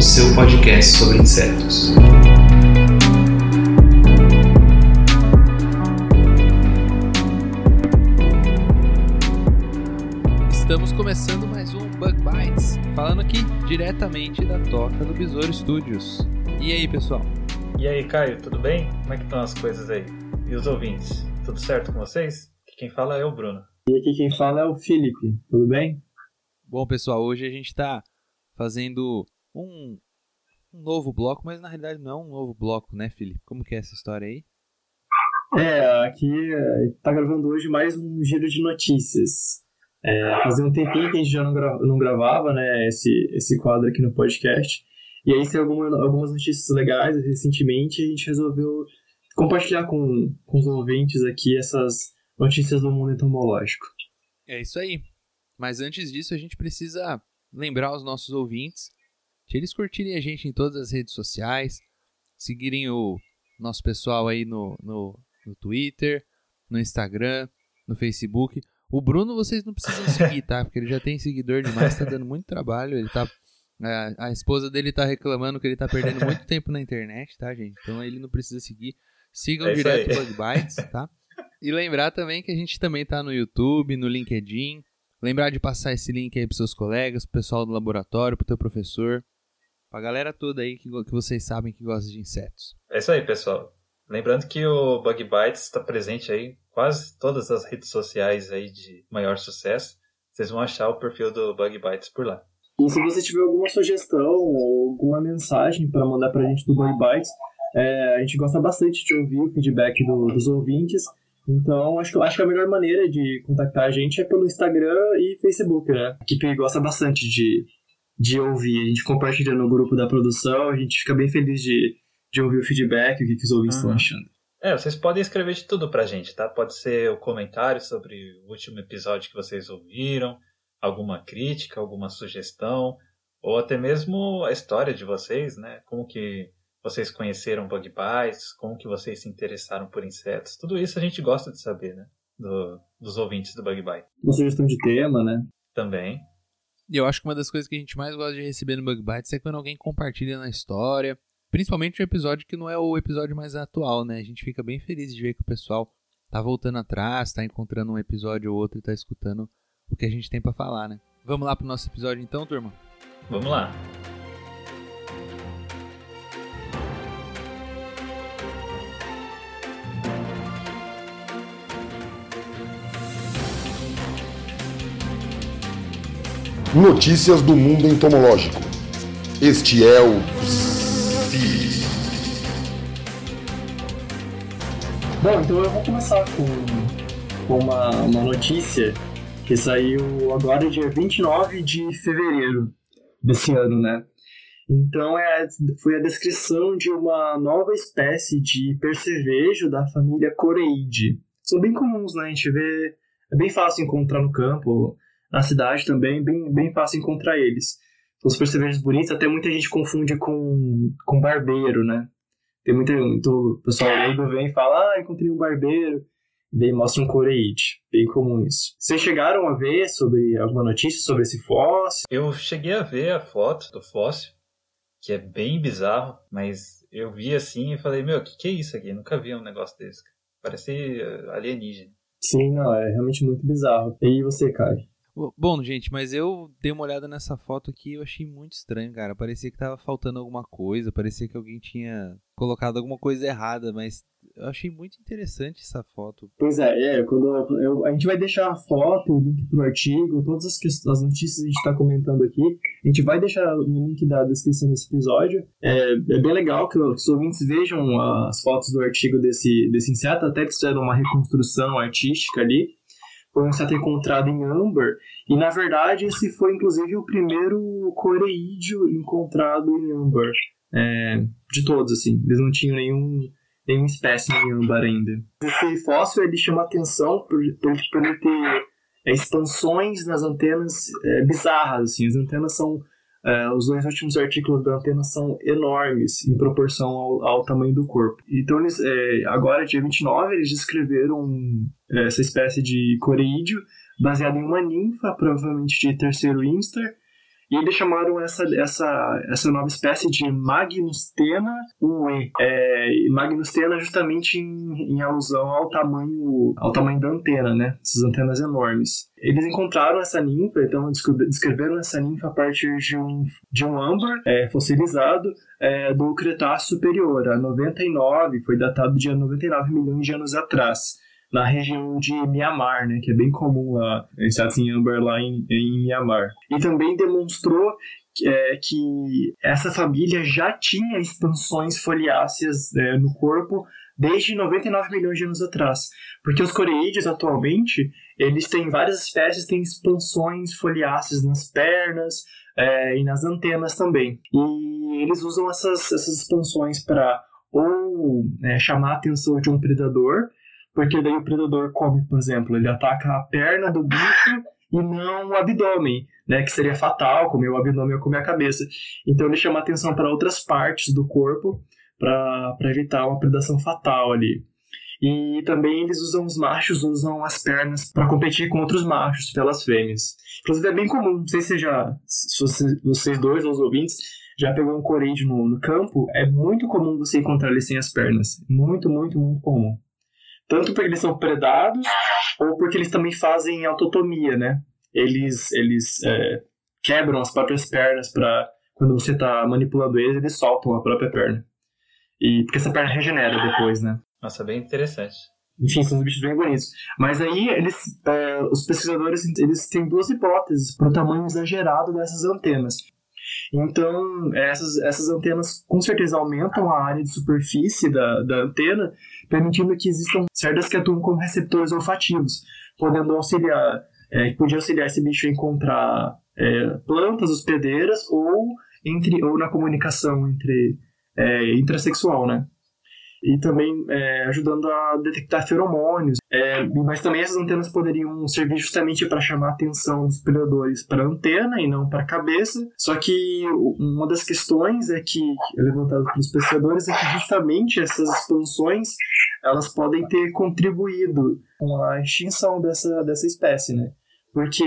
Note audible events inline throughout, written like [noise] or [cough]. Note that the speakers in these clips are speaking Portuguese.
o seu podcast sobre insetos. Estamos começando mais um Bug Bites, falando aqui diretamente da toca do Besouro Studios. E aí, pessoal? E aí, Caio, tudo bem? Como é que estão as coisas aí? E os ouvintes? Tudo certo com vocês? Aqui Quem fala é o Bruno. E aqui quem fala é o Felipe, tudo bem? Bom, pessoal, hoje a gente está fazendo um, um novo bloco, mas na realidade não é um novo bloco, né, Felipe? Como que é essa história aí? É, aqui é, tá gravando hoje mais um giro de notícias. É, fazia um tempinho que a gente já não, gra- não gravava, né, esse, esse quadro aqui no podcast. E aí tem alguma, algumas notícias legais recentemente e a gente resolveu compartilhar com, com os ouvintes aqui essas notícias do mundo entomológico. É isso aí. Mas antes disso, a gente precisa lembrar os nossos ouvintes eles curtirem a gente em todas as redes sociais, seguirem o nosso pessoal aí no, no, no Twitter, no Instagram, no Facebook. O Bruno vocês não precisam [laughs] seguir, tá? Porque ele já tem seguidor demais, tá dando muito trabalho. Ele tá. A, a esposa dele tá reclamando que ele tá perdendo muito [laughs] tempo na internet, tá, gente? Então ele não precisa seguir. Sigam É direto o Bug Bites, tá? E lembrar também que a gente também tá no YouTube, no LinkedIn. Lembrar de passar esse link aí pros seus colegas, pro pessoal do laboratório, pro teu professor, pra galera toda aí que, que vocês sabem que gosta de insetos. É isso aí, pessoal. Lembrando que o Bug Bites está presente aí em quase todas as redes sociais aí de maior sucesso. Vocês vão achar o perfil do Bug Bites por lá. E se você tiver alguma sugestão ou alguma mensagem para mandar pra gente do Bug Bites, é, a gente gosta bastante de ouvir o feedback do- dos ouvintes. Então, acho que, acho que a melhor maneira de contactar a gente é pelo Instagram e Facebook, né? A equipe gosta bastante de, de ouvir. A gente compartilha no grupo da produção, a gente fica bem feliz de, de ouvir o feedback, o que, que os ouvintes estão Uhum. achando. É, vocês podem escrever de tudo pra gente, tá? Pode ser o comentário sobre o último episódio que vocês ouviram, alguma crítica, alguma sugestão, ou até mesmo a história de vocês, né? Como que vocês conheceram Bug Bites, como que vocês se interessaram por insetos. Tudo isso a gente gosta de saber, né? Do- dos ouvintes do Bug Bite. Uma sugestão de tema, né? Também. E eu acho que uma das coisas que a gente mais gosta de receber no Bug Bites é quando alguém compartilha na história. Principalmente um episódio que não é o episódio mais atual, né? A gente fica bem feliz de ver que o pessoal tá voltando atrás, tá encontrando um episódio ou outro e tá escutando o que a gente tem pra falar, né? Vamos lá pro nosso episódio então, turma? Vamos lá. Notícias do mundo entomológico. Este é o Zi. Bom, então eu vou começar com, uma, uma notícia que saiu agora dia 29 de fevereiro desse ano, né? Então é, foi a descrição de uma nova espécie de percevejo da família Coreide. São bem comuns, né? A gente vê. É bem fácil encontrar no campo, na cidade também, bem, bem fácil encontrar eles. São os percevejos bonitos, até muita gente confunde com, com barbeiro, né? Tem muita, muito pessoal leigo vem e fala, ah, encontrei um barbeiro. E daí mostra um coreide. Bem comum isso. Vocês chegaram a ver sobre alguma notícia sobre esse fóssil? Eu cheguei a ver a foto do fóssil, que é bem bizarro, mas eu vi assim e falei, meu, o que, que é isso aqui? Nunca vi um negócio desse. Parece eh, alienígena. Sim, não, é realmente muito bizarro. E você, Kai? Bom, gente, mas eu dei uma olhada nessa foto aqui e eu achei muito estranho, cara. Parecia que tava faltando alguma coisa, parecia que alguém tinha colocado alguma coisa errada, mas eu achei muito interessante essa foto. Pois é, é quando eu- a gente vai deixar a foto, o link pro artigo, todas as, as notícias que a gente está comentando aqui, a gente vai deixar no link da descrição desse episódio. É, é bem legal que os ouvintes vejam as fotos do artigo desse, desse inseto, até que fizeram uma reconstrução artística ali. Foi um inseto encontrado em âmbar, e na verdade esse foi inclusive o primeiro coreídeo encontrado em âmbar, é, de todos, assim, eles não tinham nenhum, nenhuma espécie em âmbar ainda. Esse fóssil ele chama atenção por, por, por ele ter é, expansões nas antenas é, bizarras, assim, as antenas são é, os dois últimos artículos da antena são enormes em proporção ao, ao tamanho do corpo. Então, eles, é, agora, dia 29, eles descreveram é, essa espécie de coreídeo baseado em uma ninfa, provavelmente de terceiro instar, e eles chamaram essa, essa, essa nova espécie de Magnustena ue. É, Magnustena justamente em, em, alusão ao tamanho, ao tamanho da antena, né? Essas antenas enormes. Eles encontraram essa ninfa, então descreveram essa ninfa a partir de um, de um âmbar é, fossilizado é, do Cretáceo Superior, a 99, foi datado de 99 milhões de anos atrás na região de Myanmar, né, que é bem comum lá, insetos em âmbar lá em, em Myanmar. E também demonstrou é, que essa família já tinha expansões foliáceas é, no corpo desde 99 milhões de anos atrás. Porque os coreídeos atualmente, eles têm várias espécies, têm expansões foliáceas nas pernas é, e nas antenas também. E eles usam essas, essas expansões para ou é, chamar a atenção de um predador, porque daí o predador come, por exemplo, ele ataca a perna do bicho e não o abdômen, né, que seria fatal, comer o abdômen ou comer a cabeça. Então ele chama atenção para outras partes do corpo para evitar uma predação fatal ali. E também eles usam os machos, usam as pernas para competir com outros machos pelas fêmeas. Inclusive é bem comum, não sei se já, se vocês dois, os ouvintes, já pegou um coreide no, no campo, é muito comum você encontrar ele sem as pernas. Muito, muito, muito comum. Tanto porque eles são predados, ou porque eles também fazem autotomia, né? Eles, eles é, quebram as próprias pernas para quando você está manipulando eles, eles soltam a própria perna. E porque essa perna regenera depois, né? Nossa, bem interessante. Enfim, são bichos bem bonitos. Mas aí, eles, é, os pesquisadores eles têm duas hipóteses para o tamanho exagerado dessas antenas. Então, essas, essas antenas com certeza aumentam a área de superfície da, da antena, permitindo que existam cerdas que atuam como receptores olfativos, podendo auxiliar, é, podia auxiliar esse bicho a encontrar é, plantas hospedeiras ou, entre, ou na comunicação entre é, intrasexual, né? E também é, ajudando a detectar feromônios. É, mas também essas antenas poderiam servir justamente para chamar a atenção dos predadores para a antena e não para a cabeça. Só que uma das questões é que é levantada pelos pesquisadores é que justamente essas expansões elas podem ter contribuído com a extinção dessa, dessa espécie, né? Porque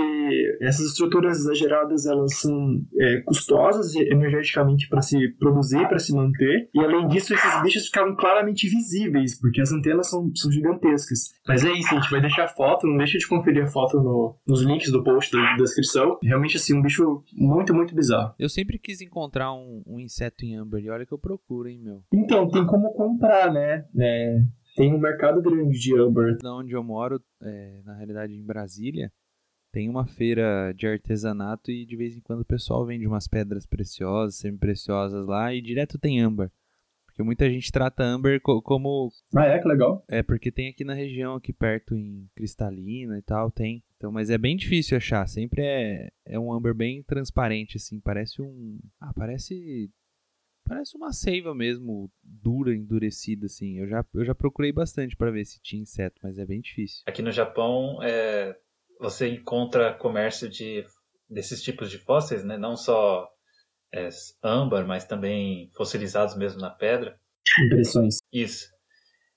essas estruturas exageradas elas são é, custosas energeticamente para se produzir, para se manter, e além disso esses bichos ficavam claramente visíveis, porque as antenas são, são gigantescas. Mas é isso, a gente vai deixar foto, não deixa de conferir a foto no, nos links do post da descrição. Realmente assim, um bicho muito, muito bizarro. Eu sempre quis encontrar um, um inseto em âmbar, e olha que eu procuro, hein, meu. Então, tem como comprar, né? É, tem um mercado grande de âmbar. Da onde eu moro, é, na realidade em Brasília, tem uma feira de artesanato e de vez em quando o pessoal vende umas pedras preciosas, semi-preciosas lá e direto tem âmbar. Porque muita gente trata âmbar co como. Ah, é? Que legal. É, porque tem aqui na região, aqui perto, em Cristalina e tal, tem. Então, mas é bem difícil achar. Sempre é, é um âmbar bem transparente, assim. Parece um. Ah, parece. Parece uma seiva mesmo, dura, endurecida, assim. Eu já, eu já procurei bastante para ver se tinha inseto, mas é bem difícil. Aqui no Japão, é, você encontra comércio de desses tipos de fósseis, né? Não só é, âmbar, mas também fossilizados mesmo na pedra. Impressões. Isso.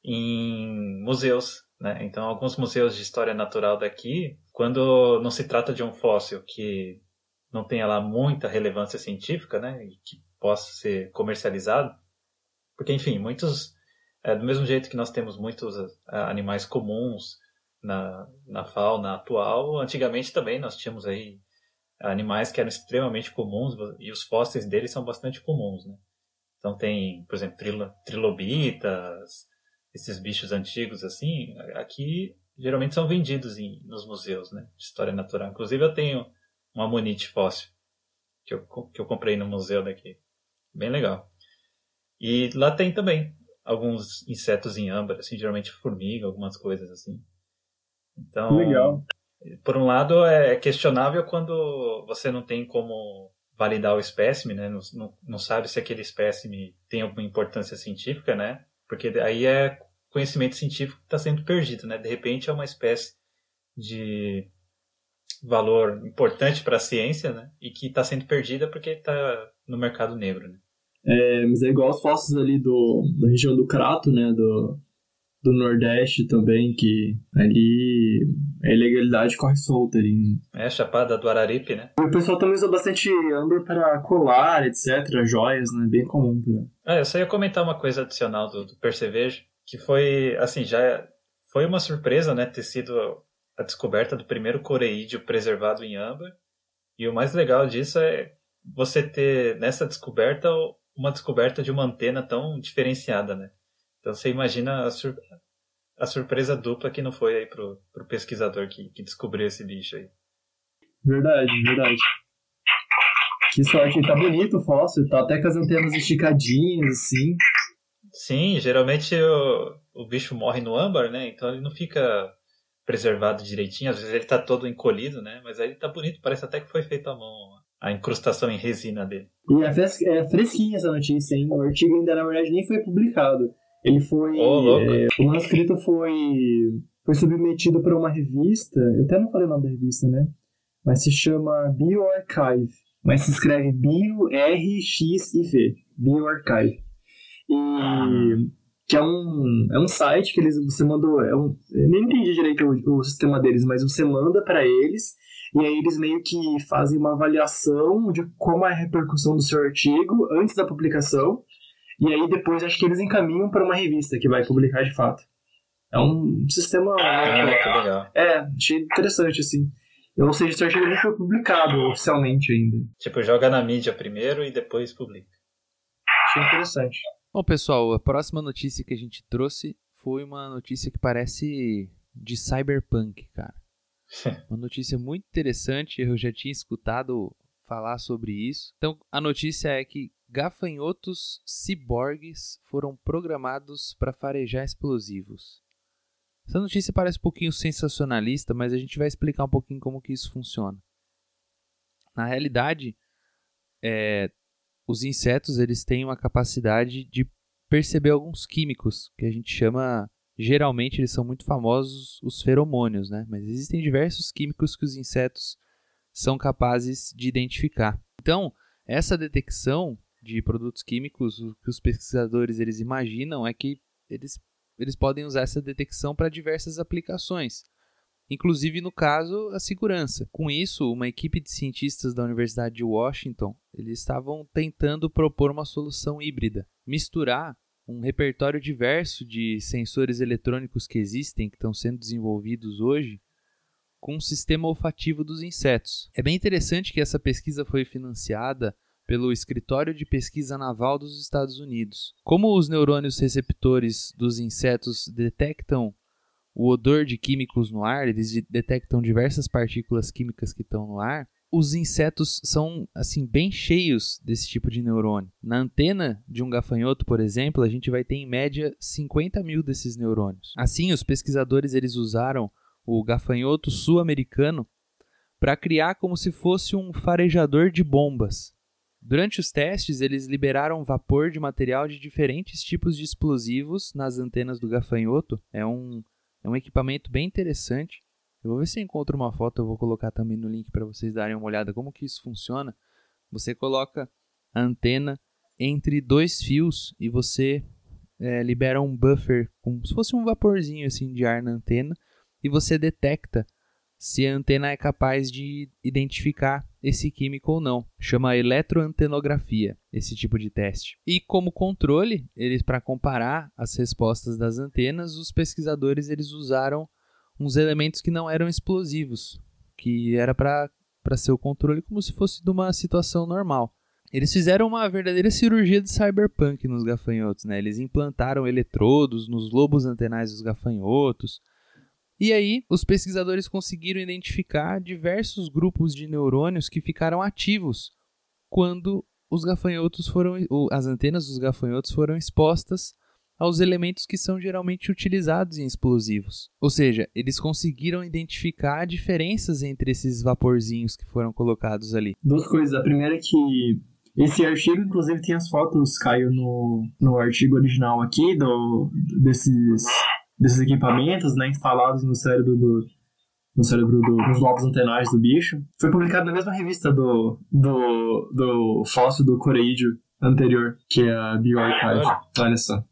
Em museus, né? Então, alguns museus de história natural daqui, quando não se trata de um fóssil que não tenha lá muita relevância científica, né? E que possa ser comercializado, porque, enfim, muitos, é, do mesmo jeito que nós temos muitos animais comuns na, na fauna atual. Antigamente também nós tínhamos aí animais que eram extremamente comuns e os fósseis deles são bastante comuns, né? Então tem, por exemplo, trilobitas, esses bichos antigos assim, aqui geralmente são vendidos em, nos museus, né, de história natural. Inclusive eu tenho uma amonite fóssil que eu, que eu comprei no museu daqui. Bem legal. E lá tem também alguns insetos em âmbar, assim, geralmente formiga, algumas coisas assim. Então, Legal. Por um lado, é questionável quando você não tem como validar o espécime, né? Não, não, não sabe se aquele espécime tem alguma importância científica, né? Porque aí é conhecimento científico que está sendo perdido, né? De repente é uma espécie de valor importante para a ciência, né? E que está sendo perdida porque está no mercado negro, né? É, mas é igual os fósseis ali do, da região do Crato, né? Do, do Nordeste também, que ali a ilegalidade corre solta ali. É, Chapada do Araripe, né? O pessoal também usa bastante âmbar para colar, etc., joias, né? Bem comum. Né? É, eu só ia comentar uma coisa adicional do, do percevejo, que foi, assim, já foi uma surpresa, né? Ter sido a descoberta do primeiro coreídeo preservado em âmbar. E o mais legal disso é você ter nessa descoberta uma descoberta de uma antena tão diferenciada, né? Então você imagina a, sur a surpresa dupla que não foi aí pro, pro pesquisador que, que descobriu esse bicho aí. Verdade, verdade. Que sorte, tá bonito o fóssil, tá até com as antenas esticadinhas, assim. Sim, geralmente o, o bicho morre no âmbar, né? Então ele não fica preservado direitinho, às vezes ele tá todo encolhido, né? Mas aí ele tá bonito, parece até que foi feito à mão a incrustação em resina dele. E é, é fresquinha essa notícia, hein? O artigo ainda, na verdade, nem foi publicado. Ele foi. Oh, é, o manuscrito foi, foi submetido para uma revista. Eu até não falei o nome da revista, né? Mas se chama BioArchive. Mas se escreve Bio-R-X-I-V. BioArchive. E. Que é um, é um site que eles, você mandou. É um, eu nem entendi direito o, o sistema deles, mas você manda para eles e aí eles meio que fazem uma avaliação de como é a repercussão do seu artigo antes da publicação. E aí depois acho que eles encaminham para uma revista que vai publicar de fato. É um sistema. Ah, legal. É, achei interessante, assim. Ou seja, esse artigo nem foi publicado oficialmente ainda. Tipo, joga na mídia primeiro e depois publica. Achei interessante. Bom, pessoal, a próxima notícia que a gente trouxe foi uma notícia que parece de cyberpunk, cara. [laughs] Uma notícia muito interessante, eu já tinha escutado falar sobre isso. Então, a notícia é que gafanhotos ciborgues foram programados para farejar explosivos. Essa notícia parece um pouquinho sensacionalista, mas a gente vai explicar um pouquinho como que isso funciona. Na realidade, é, os insetos eles têm uma capacidade de perceber alguns químicos que a gente chama geralmente eles são muito famosos os feromônios, né? Mas existem diversos químicos que os insetos são capazes de identificar. Então, essa detecção de produtos químicos, o que os pesquisadores eles imaginam é que eles, eles podem usar essa detecção para diversas aplicações, inclusive no caso a segurança. Com isso, uma equipe de cientistas da Universidade de Washington eles estavam tentando propor uma solução híbrida, misturar um repertório diverso de sensores eletrônicos que existem, que estão sendo desenvolvidos hoje, com o sistema olfativo dos insetos. É bem interessante que essa pesquisa foi financiada pelo Escritório de Pesquisa Naval dos Estados Unidos. Como os neurônios receptores dos insetos detectam o odor de químicos no ar, eles detectam diversas partículas químicas que estão no ar, os insetos são assim bem cheios desse tipo de neurônio. Na antena de um gafanhoto, por exemplo, a gente vai ter em média 50 mil desses neurônios. Assim, os pesquisadores eles usaram o gafanhoto sul-americano para criar como se fosse um farejador de bombas. Durante os testes, eles liberaram vapor de material de diferentes tipos de explosivos nas antenas do gafanhoto. É um, é um equipamento bem interessante eu vou ver se eu encontro uma foto, eu vou colocar também no link para vocês darem uma olhada como que isso funciona. Você coloca a antena entre dois fios e você é, libera um buffer como se fosse um vaporzinho assim de ar na antena e você detecta se a antena é capaz de identificar esse químico ou não. Chama eletroantenografia esse tipo de teste. E como controle, eles para comparar as respostas das antenas, os pesquisadores eles usaram uns elementos que não eram explosivos, que era para ser o controle como se fosse de uma situação normal. Eles fizeram uma verdadeira cirurgia de cyberpunk nos gafanhotos, né? Eles implantaram eletrodos nos lobos antenais dos gafanhotos. E aí, os pesquisadores conseguiram identificar diversos grupos de neurônios que ficaram ativos quando os gafanhotos foram as antenas dos gafanhotos foram expostas aos elementos que são geralmente utilizados em explosivos. Ou seja, eles conseguiram identificar diferenças entre esses vaporzinhos que foram colocados ali. Duas coisas. A primeira é que esse artigo, inclusive, tem as fotos, Caio, no, no artigo original aqui, do, desses, desses equipamentos, né, instalados no cérebro do, no cérebro do, dos lobos antenares do bicho. Foi publicado na mesma revista do, do, do fóssil do coreídeo anterior, que é a BioArchive. Olha só.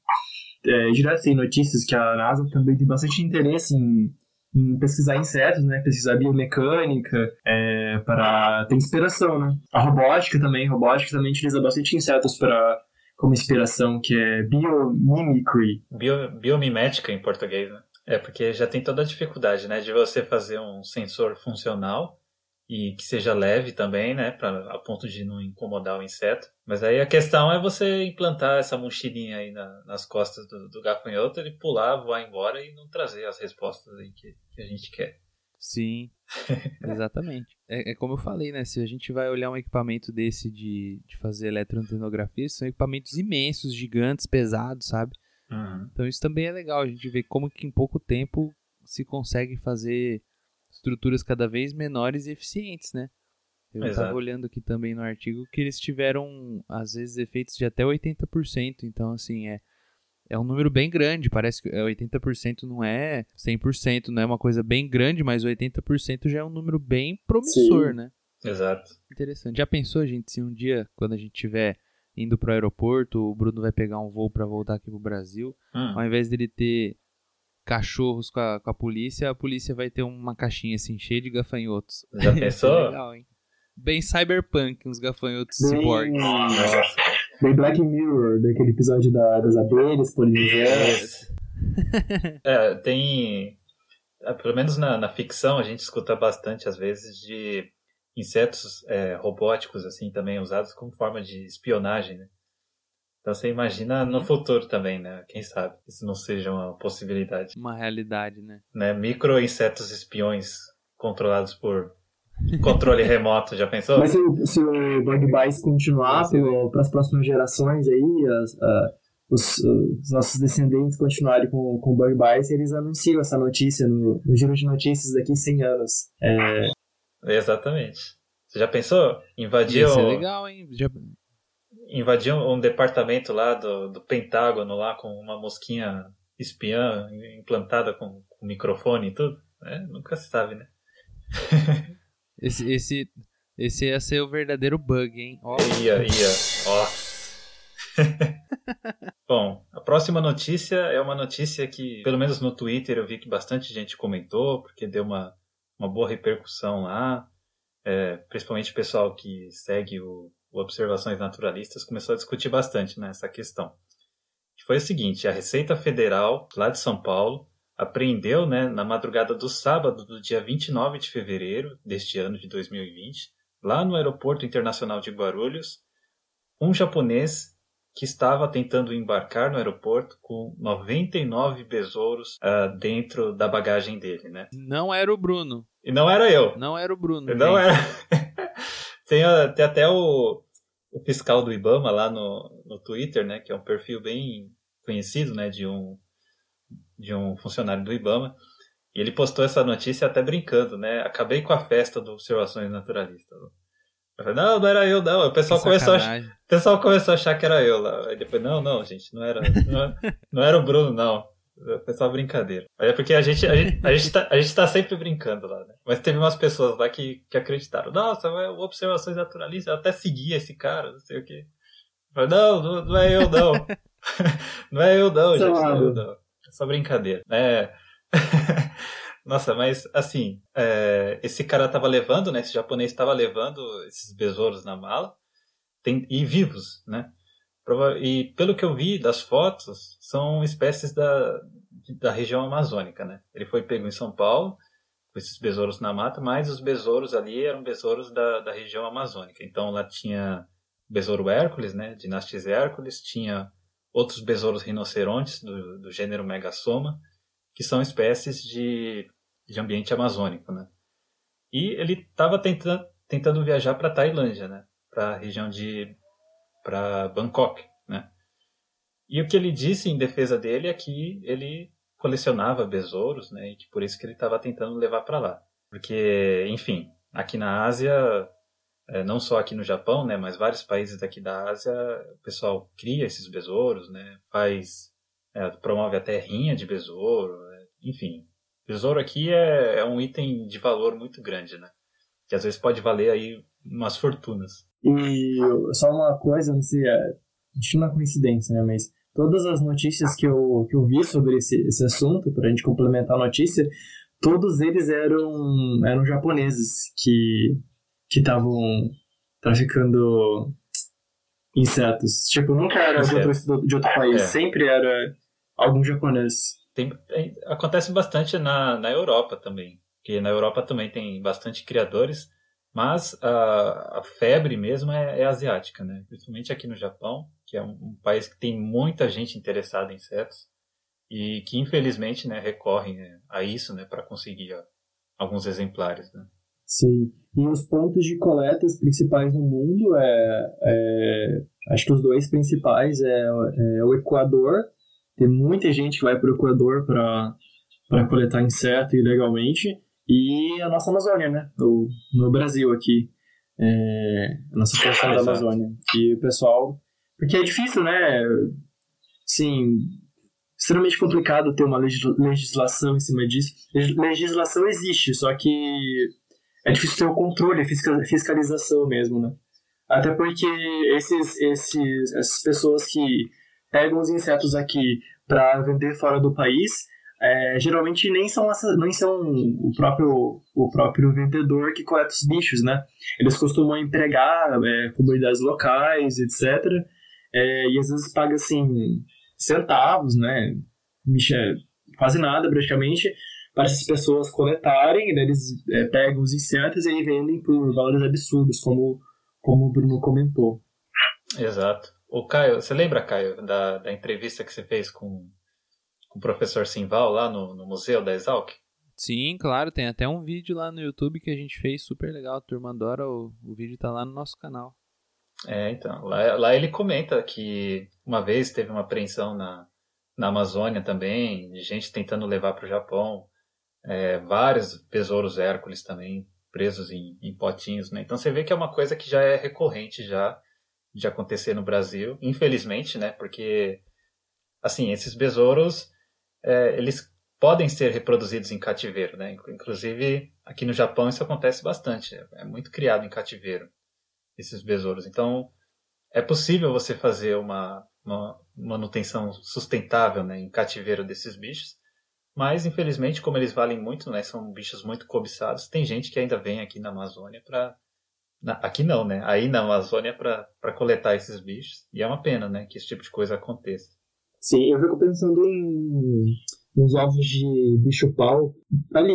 É, direto tem notícias que a NASA também tem bastante interesse em em pesquisar insetos, né? Pesquisar biomecânica, é, para ter inspiração, né? A robótica também, a robótica também utiliza bastante insetos para como inspiração, que é biomimicry. Bio, biomimética em português, né? É, porque já tem toda a dificuldade, né, de você fazer um sensor funcional e que seja leve também, né, pra, a ponto de não incomodar o inseto. Mas aí a questão é você implantar essa mochilinha aí na, nas costas do, do gafanhoto, ele pular, voar embora e não trazer as respostas aí que, que a gente quer. Sim, [laughs] exatamente. É, é, como eu falei, né? Se a gente vai olhar um equipamento desse de, de fazer eletroantenografia, são equipamentos imensos, gigantes, pesados, sabe? Uhum. Então isso também é legal, a gente vê como que em pouco tempo se consegue fazer estruturas cada vez menores e eficientes, né? Eu estava olhando aqui também no artigo que eles tiveram, às vezes, efeitos de até 80%. Então, assim, é, é um número bem grande. Parece que 80% não é 100%, não é uma coisa bem grande, mas 80% já é um número bem promissor, Sim. né? Exato. Interessante. Já pensou, gente, se um dia, quando a gente estiver indo pro aeroporto, o Bruno vai pegar um voo para voltar aqui pro Brasil, Hum. ao invés dele ter cachorros com a, com a polícia, a polícia vai ter uma caixinha assim cheia de gafanhotos. Já [laughs] ser pensou? legal, hein? Bem cyberpunk, uns gafanhotos cyborg. Nossa. Bem Black Mirror, daquele episódio da, das abelhas, polinesianas. É, tem. é, Pelo menos na, na ficção a gente escuta bastante, às vezes, de insetos é, robóticos, assim, também usados como forma de espionagem, né? Então você imagina no futuro também, né? Quem sabe isso não seja uma possibilidade. Uma realidade, né? Né? Micro insetos espiões controlados por [laughs] controle remoto, já pensou? Mas se, o- se o Bug Bites continuar para as próximas gerações aí, as- a- os, os nossos descendentes continuarem com, com o Bug Bites, eles anunciam essa notícia no, no giro de notícias daqui a 100 anos. É, Exatamente. Você já pensou? Invadir ser um, legal, hein? Já... invadir um departamento lá do, do Pentágono lá com uma mosquinha espiã implantada com, com microfone e tudo. É, nunca se sabe, né? [laughs] Esse, esse, esse ia ser o verdadeiro bug, hein? Ó, Ia, ia. Ó. [laughs] Bom, a próxima notícia é uma notícia que, pelo menos no Twitter, eu vi que bastante gente comentou, porque deu uma, uma boa repercussão lá. É, principalmente o pessoal que segue o, o Observações Naturalistas começou a discutir bastante nessa questão. Que foi o seguinte: a Receita Federal, lá de São Paulo, apreendeu né, na madrugada do sábado, do dia 29 de fevereiro deste ano de 2020, lá no Aeroporto Internacional de Guarulhos, um japonês que estava tentando embarcar no aeroporto com 99 besouros ah, dentro da bagagem dele, né? não era o Bruno. E não era eu. Não era o Bruno. Não era. [laughs] tem, a- tem até o, o fiscal do Ibama lá no, no Twitter, né? Que é um perfil bem conhecido, né? De um, de um funcionário do Ibama. E ele postou essa notícia até brincando, né? Acabei com a festa do Observações Naturalistas. Eu falei, não, não era eu, não. O pessoal, começou a, sacanagem. o pessoal começou a achar que era eu lá. Aí depois, não, não, gente, não era, não, não era o Bruno, não. Foi só brincadeira. Mas é porque a gente, a gente, a gente, tá, a gente tá sempre brincando lá, né? Mas teve umas pessoas lá que, que acreditaram. Nossa, o Observações Naturalistas, eu até seguia esse cara, não sei o quê. Eu falei, não, não, não é eu, não. [laughs] não é eu, não, gente. Não é eu, não. Só brincadeira. É. [laughs] Nossa, mas assim, é, esse cara tava levando, né? Esse japonês estava levando esses besouros na mala tem, e vivos, né? E pelo que eu vi das fotos, são espécies da, da região amazônica, né? Ele foi pego em São Paulo com esses besouros na mata, mas os besouros ali eram besouros da, da região amazônica. Então lá tinha besouro Hércules, né? Dinastis Hércules, tinha outros besouros rinocerontes do, do gênero Megasoma, que são espécies de, de ambiente amazônico, né? E ele estava tentando, tentando viajar para Tailândia, né? Para a região de para Bangkok, né? E o que ele disse em defesa dele é que ele colecionava besouros, né? E que por isso que ele estava tentando levar para lá. Porque, enfim, aqui na Ásia, é, não só aqui no Japão, né? Mas vários países daqui da Ásia, o pessoal cria esses besouros, né? Faz, é, promove a terrinha de besouro, né? enfim. Besouro aqui é, é um item de valor muito grande, né? Que às vezes pode valer aí umas fortunas. E só uma coisa, não sei, é, acho que não é coincidência, né? Mas todas as notícias que eu, que eu vi sobre esse, esse assunto, para a gente complementar a notícia, todos eles eram, eram japoneses que estavam traficando insetos. Tipo, nunca era de outro, de outro país, é. sempre era algum japonês. Tem, acontece bastante na, na Europa também, que na Europa também tem bastante criadores, mas a, a febre mesmo é, é, asiática, né? Principalmente aqui no Japão, que é um, um, país que tem muita gente interessada em insetos e que infelizmente, né, recorrem né, a isso, né, para conseguir ó, alguns exemplares, né? Sim. E os pontos de coletas principais no mundo é, é acho que os dois principais é, é o Equador. Tem muita gente que vai para o Equador para coletar inseto ilegalmente e a nossa Amazônia, né? No, no Brasil aqui. É, a nossa [laughs] porção da Amazônia. E o pessoal. Porque é difícil, né? Sim, extremamente complicado ter uma legislação em cima disso. Legislação existe, só que é difícil ter o controle, a fiscalização mesmo, né? Até porque esses, esses, essas pessoas que pegam os insetos aqui para vender fora do país, é, geralmente nem são, nem são o próprio, o próprio vendedor que coleta os bichos, né? Eles costumam empregar é, comunidades locais, etc. É, e às vezes paga assim centavos, né? Bicho é quase nada praticamente para essas pessoas coletarem, né? eles é, pegam os insetos e aí vendem por valores absurdos, como, como o Bruno comentou. Exato. O Caio, você lembra, Caio, da, da entrevista que você fez com com o professor Simval lá no, no museu da Exalc? Sim, claro, tem até um vídeo lá no YouTube que a gente fez super legal, turma adora, o, o vídeo tá lá no nosso canal. É, então, lá, lá ele comenta que uma vez teve uma apreensão na, na Amazônia também, de gente tentando levar para o Japão, é, vários besouros Hércules também presos em, em, potinhos, né? Então você vê que é uma coisa que já é recorrente já de acontecer no Brasil, infelizmente, né? Porque assim esses besouros é, eles podem ser reproduzidos em cativeiro, né? Inclusive aqui no Japão isso acontece bastante, é muito criado em cativeiro esses besouros. Então é possível você fazer uma, uma manutenção sustentável né, em cativeiro desses bichos, mas infelizmente como eles valem muito, né, são bichos muito cobiçados, tem gente que ainda vem aqui na Amazônia para aqui não, né? Aí na Amazônia para coletar esses bichos e é uma pena, né, que esse tipo de coisa aconteça. Sim, eu fico pensando em uns ovos de bicho-pau. Ali,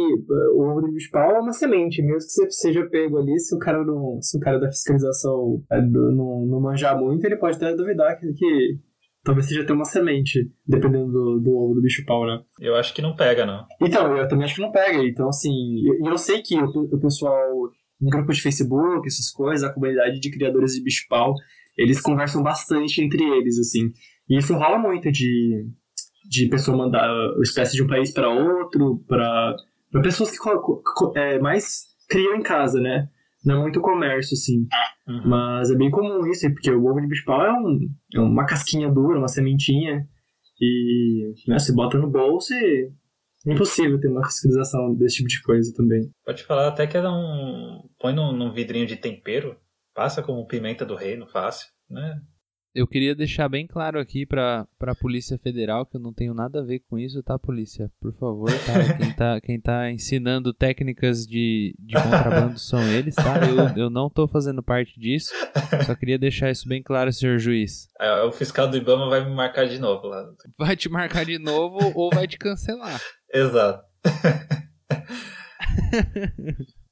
o ovo de bicho-pau é uma semente, mesmo que você seja pego ali, se o cara, não, se o cara da fiscalização é, não, não manjar muito, ele pode até duvidar que, que talvez seja até uma semente, dependendo do, do ovo do bicho-pau, né? Eu acho que não pega, não. Então, eu também acho que não pega. Então, assim, e eu, eu, sei que o, o pessoal no grupo de Facebook, essas coisas, a comunidade de criadores de bicho-pau, eles conversam bastante entre eles, assim. E isso rola muito de, de pessoa mandar espécie de um país para outro, para pessoas que é, mais criam em casa, né? Não é muito comércio, assim. Uhum. Mas é bem comum isso, porque o ovo de bicho-pau é, um, é uma casquinha dura, uma sementinha. E né, você bota no bolso e é impossível ter uma fiscalização desse tipo de coisa também. Pode falar até que é um. põe num, num vidrinho de tempero, passa como pimenta do reino, fácil, né? Eu queria deixar bem claro aqui pra, pra Polícia Federal que eu não tenho nada a ver com isso, tá, polícia? Por favor, tá? [laughs] Quem tá, quem tá ensinando técnicas de, de contrabando [laughs] são eles, tá? Eu, eu não tô fazendo parte disso. Só queria deixar isso bem claro, senhor juiz. É, o fiscal do Ibama vai me marcar de novo lá. Vai te marcar de novo ou vai te cancelar. [laughs] Exato.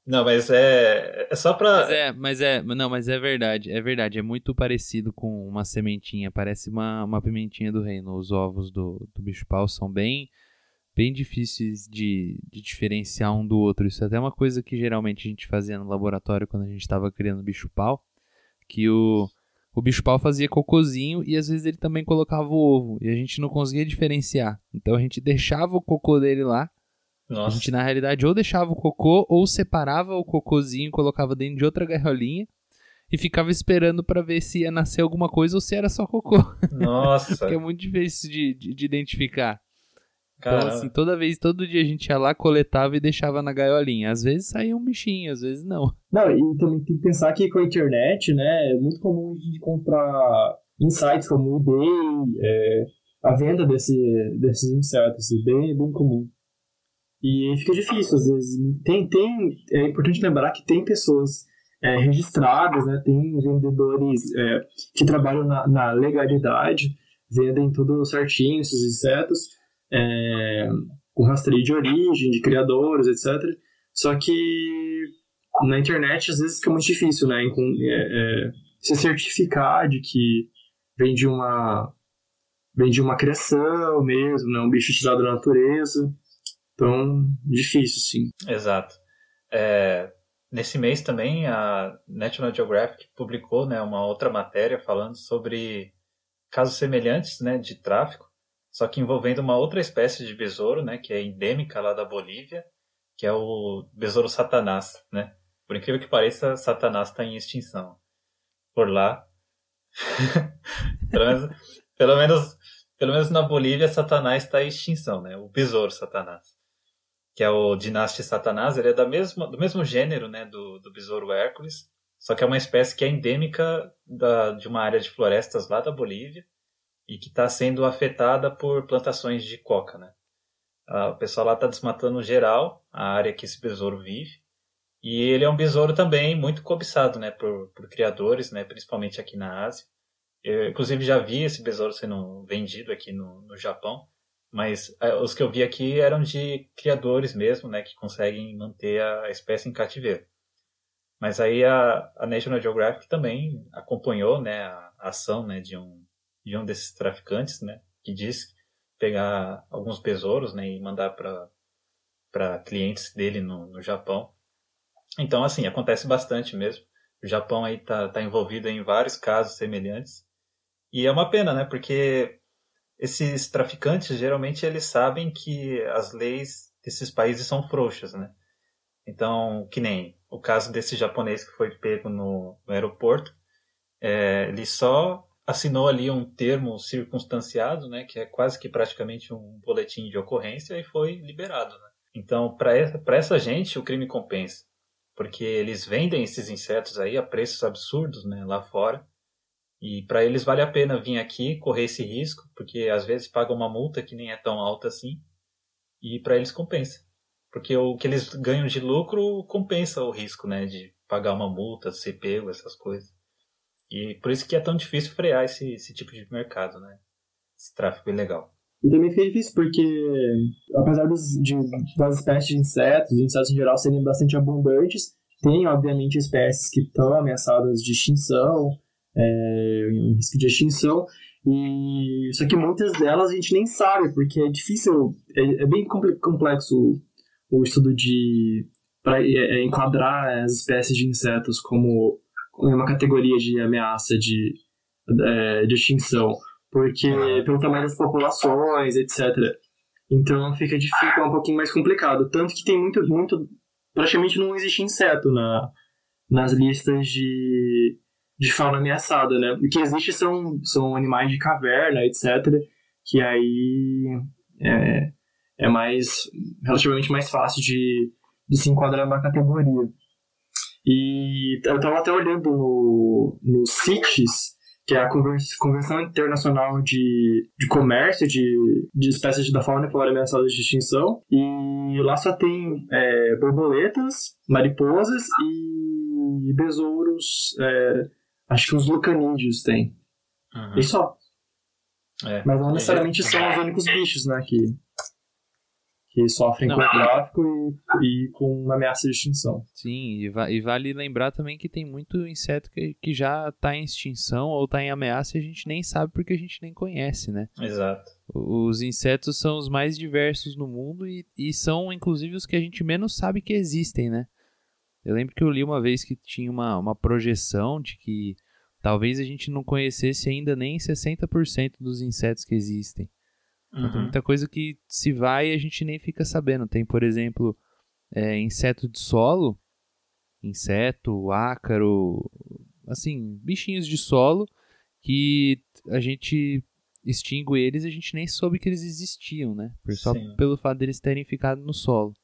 Não, mas é, é só pra. Mas é, mas é, não, mas é verdade, é verdade. É muito parecido com uma sementinha, parece uma, uma pimentinha do reino. Os ovos do, do bicho-pau são bem, bem difíceis de, de diferenciar um do outro. Isso é até uma coisa que geralmente a gente fazia no laboratório quando a gente estava criando bicho-pau, que o, o bicho-pau fazia cocôzinho e às vezes ele também colocava o ovo. E a gente não conseguia diferenciar. Então a gente deixava o cocô dele lá. Nossa. A gente, na realidade, ou deixava o cocô ou separava o cocôzinho e colocava dentro de outra gaiolinha. E ficava esperando para ver se ia nascer alguma coisa ou se era só cocô. Nossa. [laughs] que é muito difícil de, de, de identificar. Caramba. Então, assim, toda vez, todo dia a gente ia lá, coletava e deixava na gaiolinha. Às vezes saía um bichinho, às vezes não. Não, e também tem que pensar que com a internet, né, é muito comum a gente encontrar insights como o eBay, é, a venda desse, desses insetos, é bem, bem comum. E fica difícil, às vezes. Tem, tem, é importante lembrar que tem pessoas é, registradas, né, tem vendedores é, que trabalham na, na legalidade, vendem tudo certinho, esses insetos, é, com rastreio de origem, de criadores, etc. Só que na internet às vezes fica muito difícil, né? é, é, se certificar de que vem de uma vem de uma criação mesmo, né? Um bicho tirado da natureza. Então, difícil, sim. Exato. É, nesse mês também a National Geographic publicou né, uma outra matéria falando sobre casos semelhantes né, de tráfico, só que envolvendo uma outra espécie de besouro, né, que é endêmica lá da Bolívia, que é o besouro satanás. Né? Por incrível que pareça, satanás está em extinção. Por lá. [laughs] pelo, menos, pelo, menos, pelo menos na Bolívia, satanás está em extinção, né? o besouro satanás que é o Dinastia Satanás, ele é da mesma, do mesmo gênero né, do, do besouro Hércules, só que é uma espécie que é endêmica da, de uma área de florestas lá da Bolívia e que está sendo afetada por plantações de coca. Né? O pessoal lá está desmatando geral a área que esse besouro vive. E ele é um besouro também muito cobiçado né, por, por criadores, né, principalmente aqui na Ásia. Eu, inclusive, já vi esse besouro sendo vendido aqui no, no Japão. Mas eh, os que eu vi aqui eram de criadores mesmo, né, que conseguem manter a espécie em cativeiro. Mas aí a, a National Geographic também acompanhou, né, a ação, né, de um de um desses traficantes, né, que diz pegar alguns besouros, né, e mandar para para clientes dele no, no Japão. Então, assim, acontece bastante mesmo. O Japão aí tá, tá envolvido em vários casos semelhantes. E é uma pena, né, porque esses traficantes geralmente eles sabem que as leis desses países são frouxas, né? Então, que nem o caso desse japonês que foi pego no, no aeroporto, é, ele só assinou ali um termo circunstanciado, né, que é quase que praticamente um boletim de ocorrência e foi liberado. Né? Então, para essa gente, o crime compensa, porque eles vendem esses insetos aí a preços absurdos, né, lá fora. E para eles vale a pena vir aqui, correr esse risco, porque às vezes pagam uma multa que nem é tão alta assim, e para eles compensa. Porque o que eles ganham de lucro compensa o risco, né, de pagar uma multa, ser pego, essas coisas. E por isso que é tão difícil frear esse, esse tipo de mercado, né? Esse tráfico ilegal. E também fica difícil porque, apesar dos, de, das espécies de insetos, os insetos em geral serem bastante abundantes, tem, obviamente, espécies que estão ameaçadas de extinção, é, em risco de extinção, e só que muitas delas a gente nem sabe, porque é difícil, é, é bem comple- complexo o, o estudo de para enquadrar as espécies de insetos como uma categoria de ameaça de, é, de extinção, porque pelo tamanho das populações, etc. Então fica, fica um pouquinho mais complicado, tanto que tem muito, muito praticamente não existe inseto na, nas listas de de fauna ameaçada, né? O que existe são, são animais de caverna, etc. Que aí é, é mais relativamente mais fácil de, de se enquadrar numa categoria. E eu estava até olhando no, no CITES, que é a Convenção Internacional de, de Comércio de, de Espécies da Fauna e Flora Ameaçadas de Extinção, e lá só tem é, borboletas, mariposas e besouros, é, acho que os lucanídeos tem. Uhum. E só. É. Mas não necessariamente são os únicos bichos, né, que, que sofrem Não. com o tráfico e, e com uma ameaça de extinção. Sim, e, va- e vale lembrar também que tem muito inseto que, que já tá em extinção ou tá em ameaça e a gente nem sabe porque a gente nem conhece, né? Exato. O- Os insetos são os mais diversos no mundo e, e são, inclusive, os que a gente menos sabe que existem, né? Eu lembro que eu li uma vez que tinha uma, uma projeção de que talvez a gente não conhecesse ainda nem 60% dos insetos que existem. Então, tem Uhum. muita coisa que se vai e a gente nem fica sabendo. Tem, por exemplo, é, inseto de solo, inseto, ácaro, assim, bichinhos de solo que a gente extingue eles e a gente nem soube que eles existiam, né? Só Sim. pelo fato deles terem ficado no solo.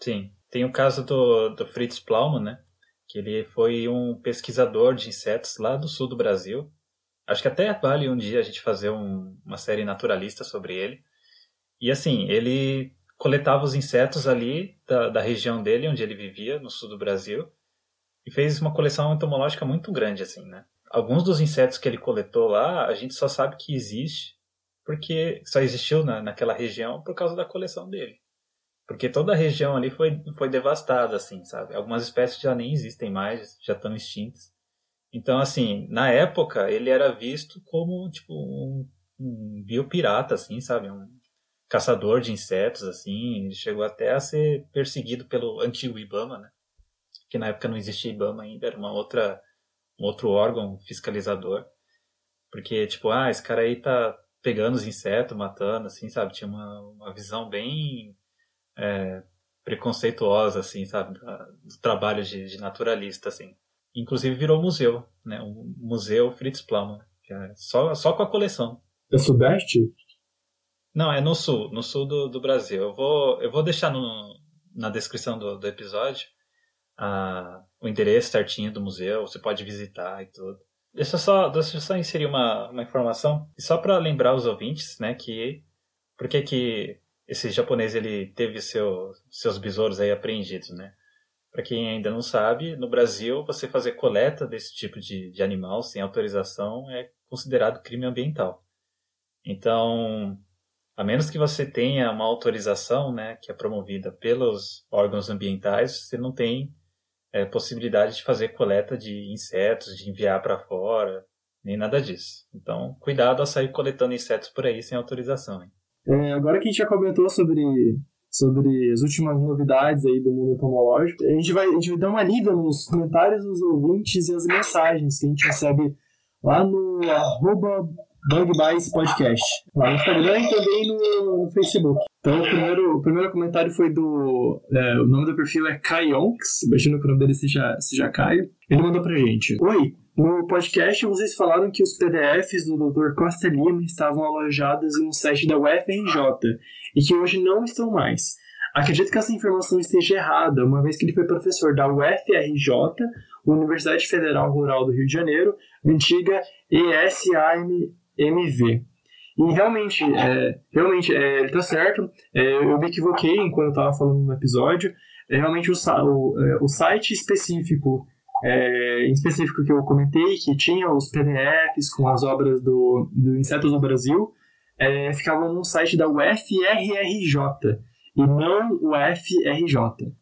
Sim. Tem o caso do, do Fritz Plaumann, né? Que ele foi um pesquisador de insetos lá do sul do Brasil. Acho que até vale um dia a gente fazer um- uma série naturalista sobre ele. E assim, ele coletava os insetos ali da, da região dele, onde ele vivia, no sul do Brasil, e fez uma coleção entomológica muito grande, assim, né? Alguns dos insetos que ele coletou lá, a gente só sabe que existe porque só existiu na, naquela região por causa da coleção dele. Porque toda a região ali foi, foi devastada, assim, sabe? Algumas espécies já nem existem mais, já estão extintas. Então, assim, na época, ele era visto como, tipo, um, um biopirata, assim, sabe? Um caçador de insetos, assim. Ele chegou até a ser perseguido pelo antigo IBAMA, né? Que na época não existia IBAMA ainda, era uma outra, um outro órgão fiscalizador. Porque, tipo, ah, esse cara aí tá pegando os insetos, matando, assim, sabe? Tinha uma, uma visão bem é, preconceituosa, assim, sabe, do trabalho de, de naturalista, assim. Inclusive virou museu, né, um museu Fritz Plaumann, é só, só com a coleção. É Sudeste? Não, é no sul, no sul do, do Brasil. Eu vou, eu vou deixar no, na descrição do, do episódio ah, o endereço certinho do museu, você pode visitar e tudo. Deixa eu só, deixa eu só inserir uma, uma informação, e só para lembrar os ouvintes, né, que por que que esse japonês ele teve seu, seus besouros aí apreendidos, né? Para quem ainda não sabe, no Brasil você fazer coleta desse tipo de, de animal sem autorização é considerado crime ambiental. Então, a menos que você tenha uma autorização, né, que é promovida pelos órgãos ambientais, você não tem é, possibilidade de fazer coleta de insetos, de enviar para fora, nem nada disso. Então, cuidado ao sair coletando insetos por aí sem autorização. Hein? É, agora que a gente já comentou sobre, sobre as últimas novidades aí do mundo entomológico, a gente, vai, a gente vai dar uma lida nos comentários dos ouvintes e as mensagens que a gente recebe lá no arroba Bugbites Podcast, lá no Instagram e também no, no Facebook. Então, o primeiro, o primeiro comentário foi do. é, o nome do perfil é Kayonks, imagino que o nome dele seja, seja Caio. Ele mandou pra gente: Oi, no podcast vocês falaram que os PDFs do Dr. Costa Lima estavam alojados em um site da UFRJ e que hoje não estão mais. Acredito que essa informação esteja errada, uma vez que ele foi professor da UFRJ, Universidade Federal Rural do Rio de Janeiro, antiga ESAMV. E realmente, é, realmente é, ele tá certo. É, eu me equivoquei enquanto eu tava falando no episódio. É, realmente o, o, é, o site específico, é, em específico que eu comentei, que tinha os PDFs com as obras do, do Insetos no Brasil, é, ficava no site da UFRRJ e não UFRJ.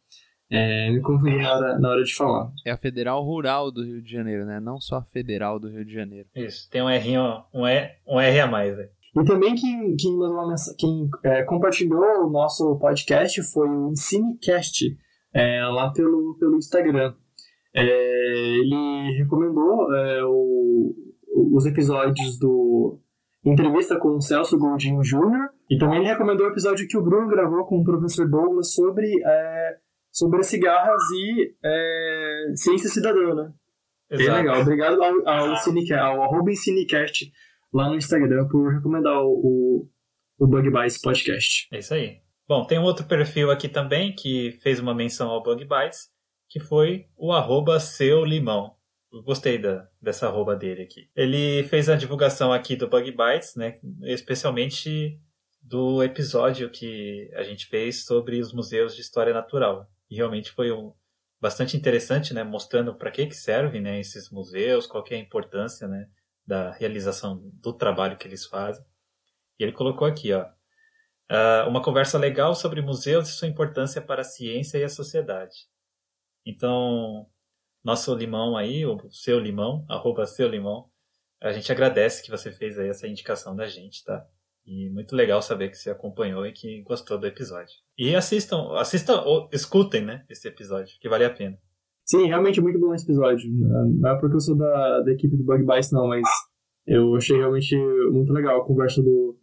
É, me confundi na hora, na hora de falar. É a Federal Rural do Rio de Janeiro, né? Não só a Federal do Rio de Janeiro. Isso, tem um R, um, E, um R a mais. Né? E também quem, quem, mandou uma mensa- quem é, compartilhou o nosso podcast foi o Ensinecast, é, lá pelo, pelo Instagram. É, ele recomendou é, o- os episódios do Entrevista com o Celso Goldinho Jr. E também ele recomendou o episódio que o Bruno gravou com o professor Douglas sobre, é, sobre as cigarras e é, ciência cidadã, né? Bem legal. Obrigado ao, ao, Cinecast, ao arroba Cinecast lá no Instagram por recomendar o, o, o Bug Bites Podcast. É isso aí. Bom, tem um outro perfil aqui também que fez uma menção ao Bug Bites, que foi o arroba seu limão. Eu gostei da, dessa arroba dele aqui. Ele fez a divulgação aqui do Bug Bites, né? Especialmente do episódio que a gente fez sobre os museus de história natural. E realmente foi um, bastante interessante, né? Mostrando para que, que servem né, esses museus, qual é a importância né, da realização do trabalho que eles fazem. E ele colocou aqui, ó. Uh, uma conversa legal sobre museus e sua importância para a ciência e a sociedade. Então, nosso limão aí, o seu limão, arroba seu limão, a gente agradece que você fez aí essa indicação da gente, tá? E muito legal saber que você acompanhou e que gostou do episódio. E assistam, assistam ou escutem, né, esse episódio, que vale a pena. Sim, realmente muito bom esse episódio. Não é porque eu sou da, da equipe do Bug Bites, não, mas eu achei realmente muito legal a conversa do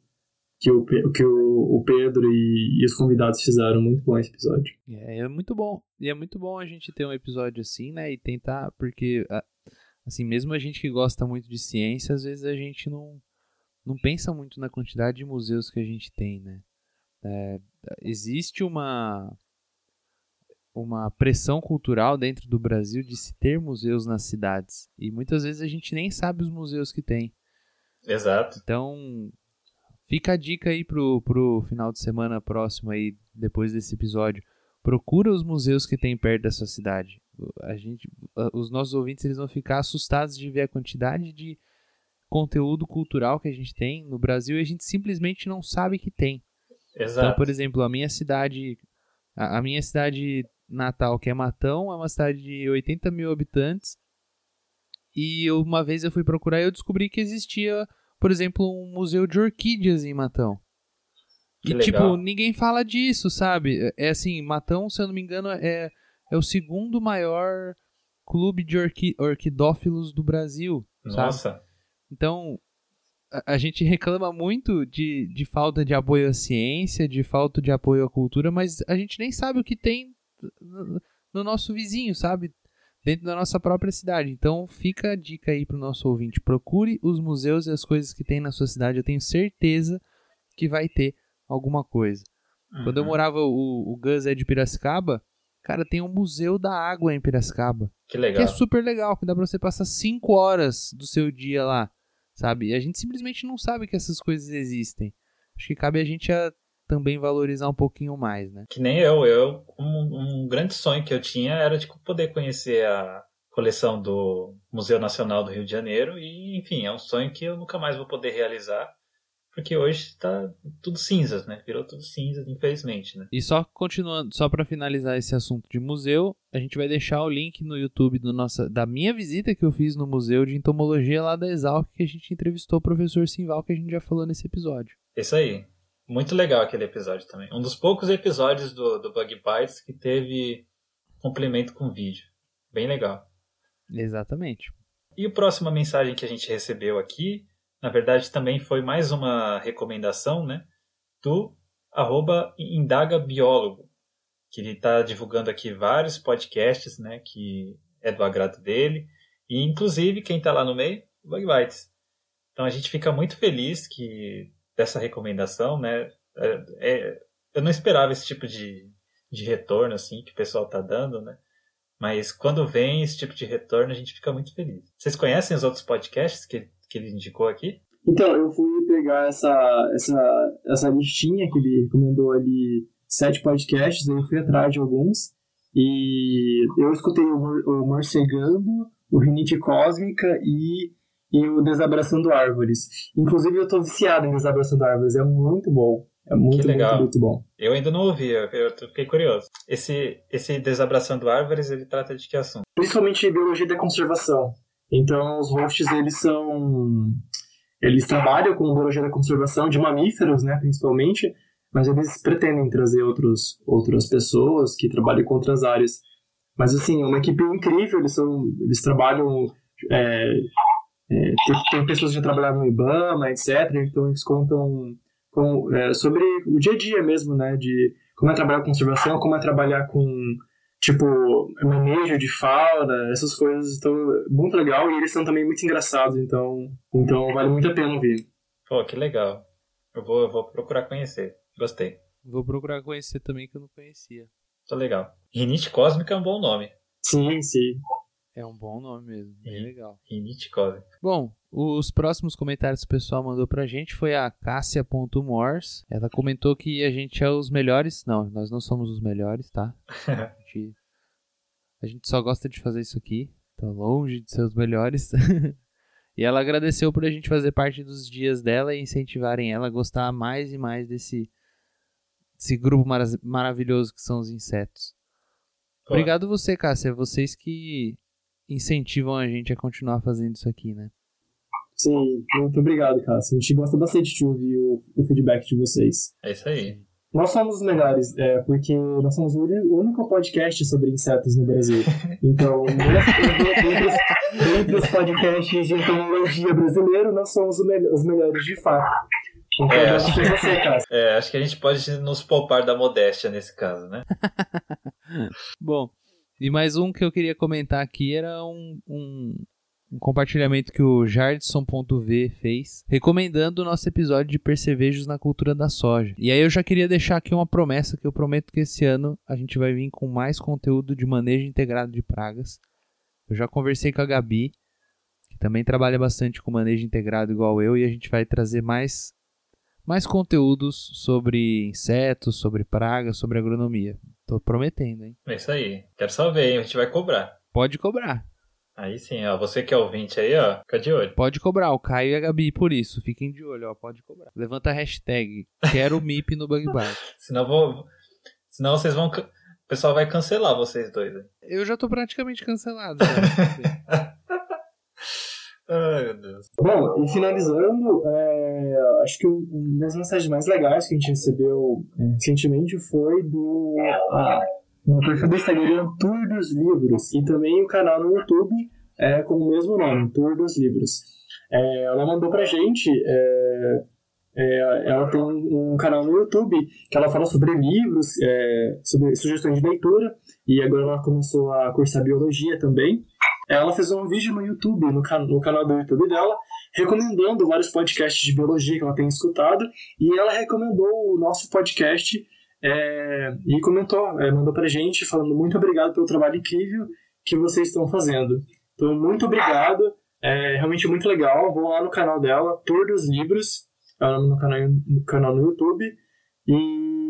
que o, que o, o Pedro e, e os convidados fizeram. Muito bom esse episódio. É, é muito bom. E é muito bom a gente ter um episódio assim, né? E tentar, porque, assim, mesmo a gente que gosta muito de ciência, às vezes a gente não, não pensa muito na quantidade de museus que a gente tem, né? É, existe uma uma pressão cultural dentro do Brasil de se ter museus nas cidades. E muitas vezes a gente nem sabe os museus que tem. Exato. Então, fica a dica aí pro, pro final de semana próximo aí, depois desse episódio. Procura os museus que tem perto da sua cidade. A gente, os nossos ouvintes eles vão ficar assustados de ver a quantidade de conteúdo cultural que a gente tem no Brasil e a gente simplesmente não sabe que tem. Exato. Então, por exemplo, a minha cidade, a, a minha cidade natal, que é Matão, é uma cidade de 80 mil habitantes. E uma vez eu fui procurar e eu descobri que existia, por exemplo, um museu de orquídeas em Matão. Que e, legal. tipo, ninguém fala disso, sabe? É assim, Matão, se eu não me engano, é, é o segundo maior clube de orqui, orquidófilos do Brasil, sabe? Nossa. Então, a, a gente reclama muito de, de falta de apoio à ciência, de falta de apoio à cultura, mas a gente nem sabe o que tem no nosso vizinho, sabe? Dentro da nossa própria cidade. Então, fica a dica aí pro nosso ouvinte. Procure os museus e as coisas que tem na sua cidade. Eu tenho certeza que vai ter alguma coisa. Quando eu Uhum. morava, o, o Gus é de Piracicaba, cara, tem um museu da água em Piracicaba. Que Que legal. é super legal, que dá pra você passar 5 horas do seu dia lá, sabe? E a gente simplesmente não sabe que essas coisas existem. Acho que cabe a gente a também valorizar um pouquinho mais, né? Que nem eu. Eu um, um grande sonho que eu tinha era de poder conhecer a coleção do Museu Nacional do Rio de Janeiro e, enfim, é um sonho que eu nunca mais vou poder realizar, porque hoje está tudo cinzas, né? Virou tudo cinzas, infelizmente, né? E só continuando, só pra finalizar esse assunto de museu, a gente vai deixar o link no YouTube do nossa, da minha visita que eu fiz no Museu de Entomologia lá da Exalc, que a gente entrevistou o professor Simval, que a gente já falou nesse episódio. Isso aí. Muito legal aquele episódio também. Um dos poucos episódios do, do Bug Bites que teve complemento com vídeo. Bem legal. Exatamente. E a próxima mensagem que a gente recebeu aqui, na verdade, também foi mais uma recomendação, né? Do arroba Indaga Biólogo, que ele está divulgando aqui vários podcasts, né? Que é do agrado dele. E, inclusive, quem está lá no meio, Bug Bites. Então, a gente fica muito feliz que dessa recomendação, né? É, é- eu não esperava esse tipo de, de retorno, assim, que o pessoal está dando, né? Mas quando vem esse tipo de retorno, a gente fica muito feliz. Vocês conhecem os outros podcasts que, que ele indicou aqui? Então, eu fui pegar essa, essa, essa listinha que ele recomendou ali, sete podcasts, eu fui atrás de alguns. E eu escutei o, o Morcegando, o Rinite Cósmica e, e o Desabraçando Árvores. Inclusive, eu tô viciado em Desabraçando Árvores, é muito bom. É muito, legal. muito, muito bom. Eu ainda não ouvi, eu, eu fiquei curioso. Esse, esse Desabraçando Árvores, ele trata de que assunto? Principalmente biologia da conservação. Então, os hosts, eles são... Eles trabalham com biologia da conservação de mamíferos, né, principalmente, mas eles pretendem trazer outros, outras pessoas que trabalham com outras áreas. Mas, assim, é uma equipe incrível, eles, são, eles trabalham... é, é, tem, pessoas que já trabalharam no IBAMA, etc., então eles contam com, é, sobre o dia a dia mesmo, né, de como é trabalhar com conservação, como é trabalhar com tipo, manejo de fauna, essas coisas. Então, muito legal. E eles são também muito engraçados, então, então vale muito a pena ouvir. Pô, que legal. Eu vou, eu vou procurar conhecer. Gostei. Vou procurar conhecer também que eu não conhecia. Tô legal. Rinite Cósmica é um bom nome. Sim, sim. É um bom nome mesmo, bem Sim. legal. Cósmica. Bom, os próximos comentários que o pessoal mandou pra gente foi a Cássia.mors. Ela comentou que a gente é os melhores. Não, nós não somos os melhores, tá? [laughs] A gente, a gente só gosta de fazer isso aqui. Tá longe de ser os melhores. [laughs] e ela agradeceu por a gente fazer parte dos dias dela e incentivarem ela a gostar mais e mais desse, desse grupo mara- maravilhoso que são os insetos. Obrigado você, Cássia. Vocês que incentivam a gente a continuar fazendo isso aqui, né? Sim, muito obrigado, Cássio. A gente gosta bastante de ouvir o, o feedback de vocês. É isso aí. Nós somos os melhores, é, porque nós somos o único podcast sobre insetos no Brasil. [laughs] Então, dentre os podcasts de entomologia brasileiro, nós somos os melhores de fato. Então, é, acho, que, você, é, acho que a gente pode nos poupar da modéstia nesse caso, né? [laughs] Bom, e mais um que eu queria comentar aqui era um, um, um compartilhamento que o Jardson.v fez, recomendando o nosso episódio de percevejos na cultura da soja. E aí eu já queria deixar aqui uma promessa que eu prometo que esse ano a gente vai vir com mais conteúdo de manejo integrado de pragas. Eu já conversei com a Gabi, que também trabalha bastante com manejo integrado igual eu, e a gente vai trazer mais mais conteúdos sobre insetos, sobre pragas, sobre agronomia. Tô prometendo, hein? É isso aí. Quero só ver, hein? A gente vai cobrar. Pode cobrar. Aí sim, ó. Você que é ouvinte aí, ó, fica de olho. Pode cobrar, o Caio e a Gabi por isso. Fiquem de olho, ó. Pode cobrar. Levanta a hashtag. Quero MIP no Bug Bite. [laughs] Senão vou. Senão vocês vão. O pessoal vai cancelar vocês dois. Eu já tô praticamente cancelado. Né? [laughs] Bom, e finalizando, é, acho que uma das mensagens mais legais que a gente recebeu é, recentemente foi do. Ah, no perfil do Instagram Tour dos Livros e também o canal no YouTube é, com o mesmo nome, Tour dos Livros. É, ela mandou pra gente, é, é, ela tem um, um, canal no YouTube que ela fala sobre livros, é, sobre sugestões de leitura e agora ela começou a cursar biologia também. Ela fez um vídeo no YouTube, no, can no canal do YouTube dela, recomendando vários podcasts de biologia que ela tem escutado e ela recomendou o nosso podcast é, e comentou, é, mandou pra gente falando muito obrigado pelo trabalho incrível que vocês estão fazendo. Então, muito obrigado, é realmente muito legal. Vou lá no canal dela, Tour dos Livros, é o nome no canal, no canal no YouTube. E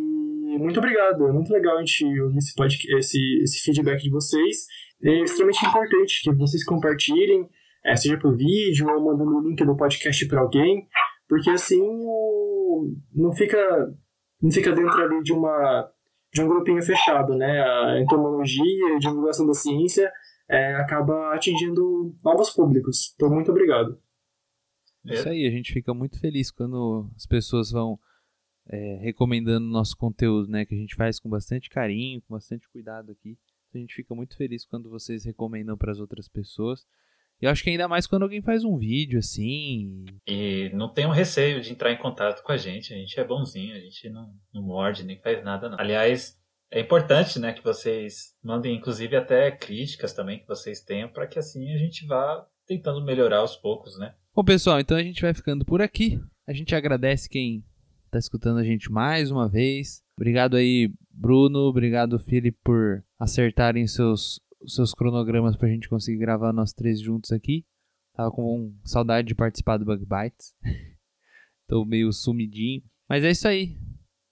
muito obrigado, é muito legal a gente ouvir esse, podcast, esse, esse feedback de vocês. É extremamente importante que vocês compartilhem, é, seja por vídeo ou mandando o link do podcast para alguém, porque assim não fica não fica dentro ali de uma de um grupinho fechado, né? A entomologia, a divulgação da ciência é, acaba atingindo novos públicos. Então, muito obrigado. Isso aí, a gente fica muito feliz quando as pessoas vão é, recomendando nosso conteúdo, né? Que a gente faz com bastante carinho, com bastante cuidado aqui. A gente fica muito feliz quando vocês recomendam para as outras pessoas. Eu acho que ainda mais quando alguém faz um vídeo assim. E não tem um receio de entrar em contato com a gente. A gente é bonzinho, a gente não, não morde, nem faz nada, não. Aliás, é importante, né, que vocês mandem, inclusive, até críticas também que vocês tenham, para que assim a gente vá tentando melhorar aos poucos, né? Bom, pessoal, então a gente vai ficando por aqui. A gente agradece quem está escutando a gente mais uma vez. Obrigado aí, Bruno. Obrigado, Felipe, por acertarem seus seus cronogramas pra gente conseguir gravar nós três juntos aqui. Tava com saudade de participar do Bug Bites. [laughs] Tô meio sumidinho. Mas é isso aí.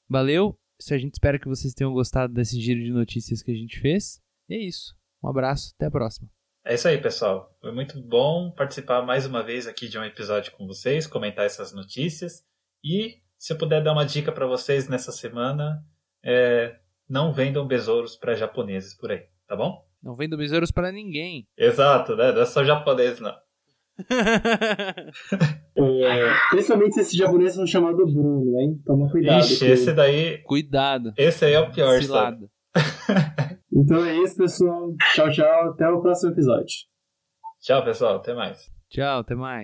Valeu. A gente espera que vocês tenham gostado desse giro de notícias que a gente fez. E é isso. Um abraço. Até a próxima. É isso aí, pessoal. Foi muito bom participar mais uma vez aqui de um episódio com vocês, comentar essas notícias. E se eu puder dar uma dica para vocês nessa semana, é, não vendam besouros para japoneses por aí, tá bom? Não vendo besouros para ninguém. Exato, né? Não é só japonês, não. [laughs] é, principalmente se esse japonês for chamado Bruno, hein? Toma cuidado. Ixi, esse daí. Cuidado. Esse aí é o pior, Cilado. [laughs] então é isso, pessoal. Tchau, tchau. Até o próximo episódio. Tchau, pessoal. Até mais. Tchau, até mais.